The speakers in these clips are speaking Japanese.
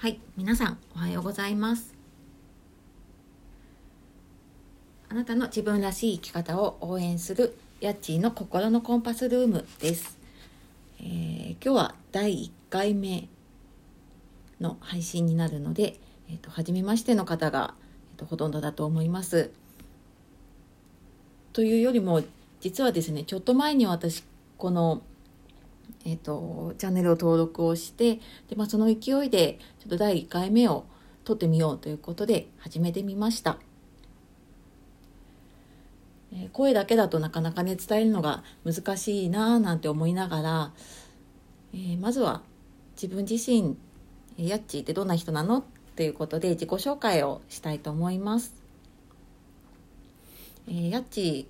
はい、皆さんおはようございます。あなたの自分らしい生き方を応援するヤッチーの心のコンパスルームです。えー今日は第1回目の配信になるので、えー、と初めましての方が、えー、とほとんどだと思います。というよりも実はですねちょっと前に私このえー、とチャンネルを登録をしてで、まあ、その勢いでちょっと第1回目を撮ってみようということで始めてみました、えー声だけだとなかなかね伝えるのが難しいなぁなんて思いながら、えーまずは自分自身えーヤッチーってどんな人なのっていうことで自己紹介をしたいと思います、えーヤッチ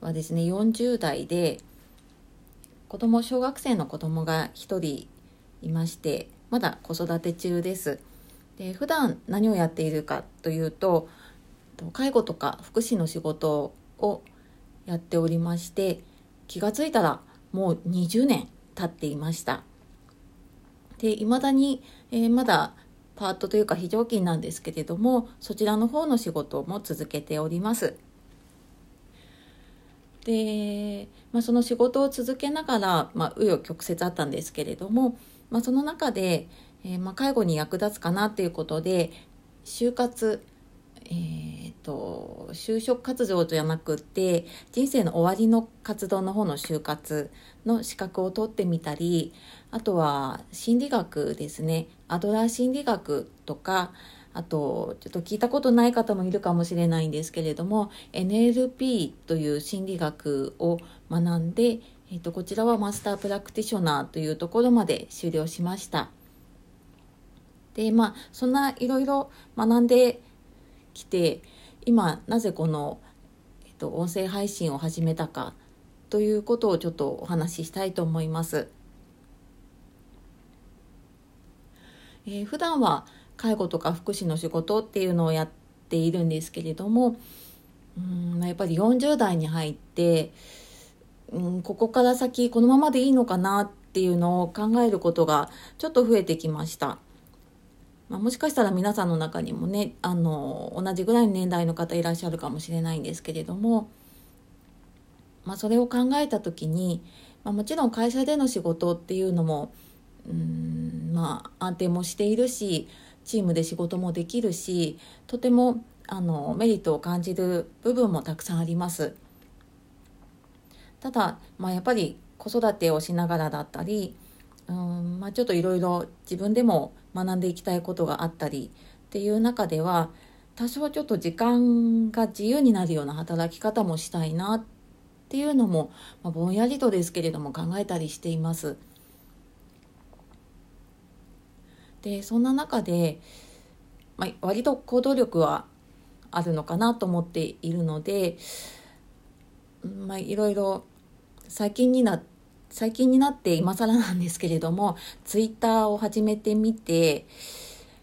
ーはですね40代で子供小学生の子供が1人いましてまだ子育て中です。で普段何をやっているかというと介護とか福祉の仕事をやっておりまして気がついたらもう20年経っていました。でいまだに、えーまだパートというか非常勤なんですけれどもそちらの方の仕事も続けております。で、まあ、その仕事を続けながら、まあ、紆余曲折あったんですけれども、まあ、その中で、えーまあ、介護に役立つかなっていうことで就活えー、と就職活動じゃなくって人生の終わりの活動の方の就活の資格を取ってみたりあとは心理学ですね。アドラー心理学とかあとちょっと聞いたことない方もいるかもしれないんですけれども NLP という心理学を学んで、えー、とこちらはマスタープラクティショナーというところまで修了しました。でまあそんないろいろ学んできて今なぜこの、えっと、音声配信を始めたかということをちょっとお話ししたいと思います。えー普段は介護とか福祉の仕事っていうのをやっているんですけれどもうんやっぱり40代に入ってうんここから先このままでいいのかなっていうのを考えることがちょっと増えてきました。まあ、もしかしたら皆さんの中にもねあの同じぐらいの年代の方いらっしゃるかもしれないんですけれども、まあ、それを考えた時に、まあ、もちろん会社での仕事っていうのもうんまあ安定もしているしチームで仕事もできるしとてもあのメリットを感じる部分もたくさんあります。ただ、まあ、やっぱり子育てをしながらだったりうんまあ、ちょっといろいろ自分でも学んでいきたいことがあったりっていう中では多少ちょっと時間が自由になるような働き方もしたいなっていうのも、まあ、ぼんやりとですけれども考えたりしています。でそんな中で、まあ、割と行動力はあるのかなと思っているので、まあ、いろいろ最近になって最近になって今更なんですけれどもツイッターを始めてみて、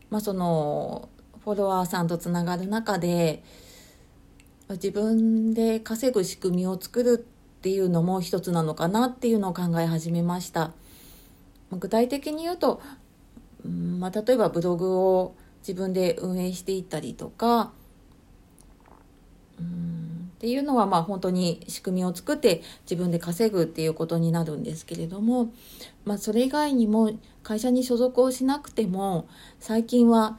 まあ、そのフォロワーさんとつながる中で自分で稼ぐ仕組みを作るっていうのも一つなのかなっていうのを考え始めました。具体的に言うと、うんまあ、例えばブログを自分で運営していったりとか、うんっていうのはまあ本当に仕組みを作って自分で稼ぐっていうことになるんですけれども、まあ、それ以外にも会社に所属をしなくても最近は、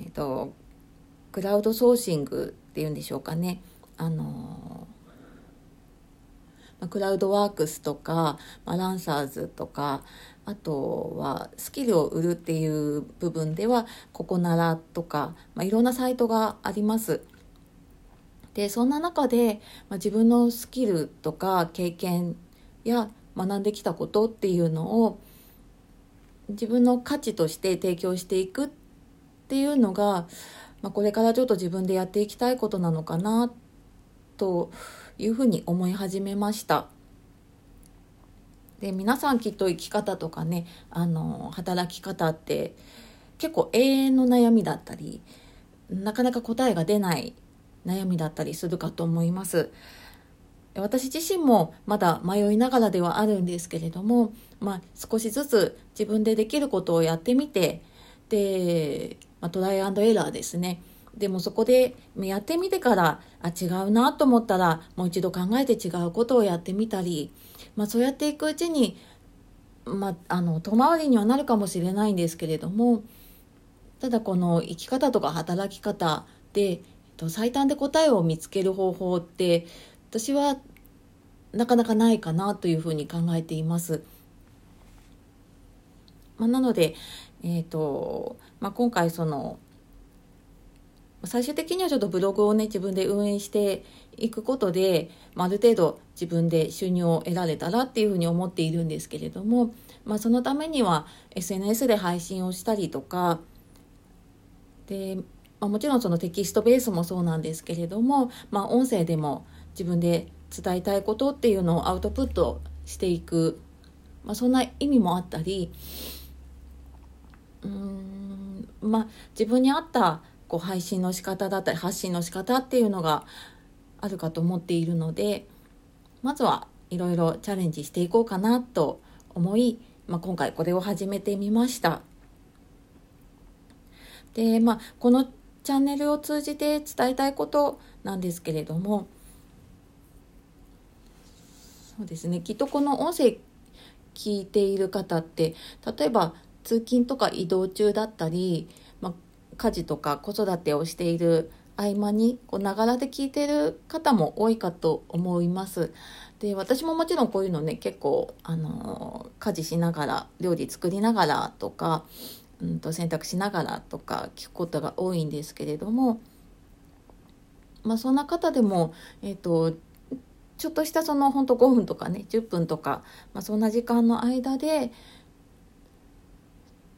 えっと、クラウドソーシングっていうんでしょうかね。あのまあクラウドワークスとか、まあ、ランサーズとかあとはスキルを売るっていう部分ではココナラとか、まあ、いろんなサイトがあります。でそんな中で、まあ、自分のスキルとか経験や学んできたことっていうのを自分の価値として提供していくっていうのが、まあ、これからちょっと自分でやっていきたいことなのかなってというふうに思い始めました。で皆さんきっと生き方とかねあの働き方って結構永遠の悩みだったりなかなか答えが出ない悩みだったりするかと思います。私自身もまだ迷いながらではあるんですけれども、まあ、少しずつ自分でできることをやってみてで、まあ、トライアンドエラーですね。でもそこでやってみてからあ違うなと思ったらもう一度考えて違うことをやってみたり、まあ、そうやっていくうちに、まあ、あの遠回りにはなるかもしれないんですけれどもただこの生き方とか働き方で最短で答えを見つける方法って私はなかなかないかなというふうに考えています。まあ、なので、えーとまあ、今回その最終的にはちょっとブログをね自分で運営していくことで、あ、ある程度自分で収入を得られたらっていうふうに思っているんですけれども、まあ、そのためには SNS で配信をしたりとかで、まあ、もちろんそのテキストベースもそうなんですけれども、まあ、音声でも自分で伝えたいことっていうのをアウトプットしていく、まあ、そんな意味もあったりうんまあ自分に合ったこう配信の仕方だったり発信の仕方っていうのがあるかと思っているのでまずはいろいろチャレンジしていこうかなと思い、まあ、今回これを始めてみました。でまあこのチャンネルを通じて伝えたいことなんですけれどもそうですねきっとこの音声聞いている方って例えば通勤とか移動中だったり家事とか子育てをしている合間にながらで聞いてる方も多いかと思います。で私ももちろんこういうのね結構あの家事しながら料理作りながらとか、うんと、洗濯しながらとか聞くことが多いんですけれども、まあ、そんな方でも、えーと、とちょっとしたその本当5分とかね10分とか、まあ、そんな時間の間で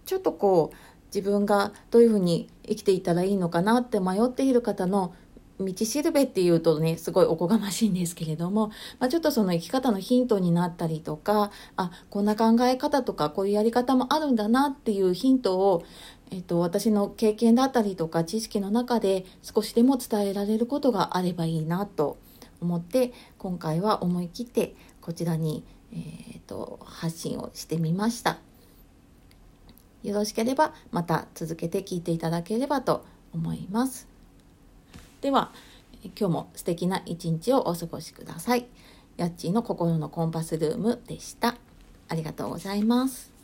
ちょっとこう自分がどういうふうに生きていたらいいのかなって迷っている方の道しるべっていうとねすごいおこがましいんですけれども、まあ、ちょっとその生き方のヒントになったりとかあこんな考え方とかこういうやり方もあるんだなっていうヒントを、えっと、私の経験だったりとか知識の中で少しでも伝えられることがあればいいなと思って今回は思い切ってこちらに、えー、っと発信をしてみました。よろしければまた続けて聞いていただければと思います。では今日も素敵な一日をお過ごしください。やっちーの心のコンパスルームでした。ありがとうございます。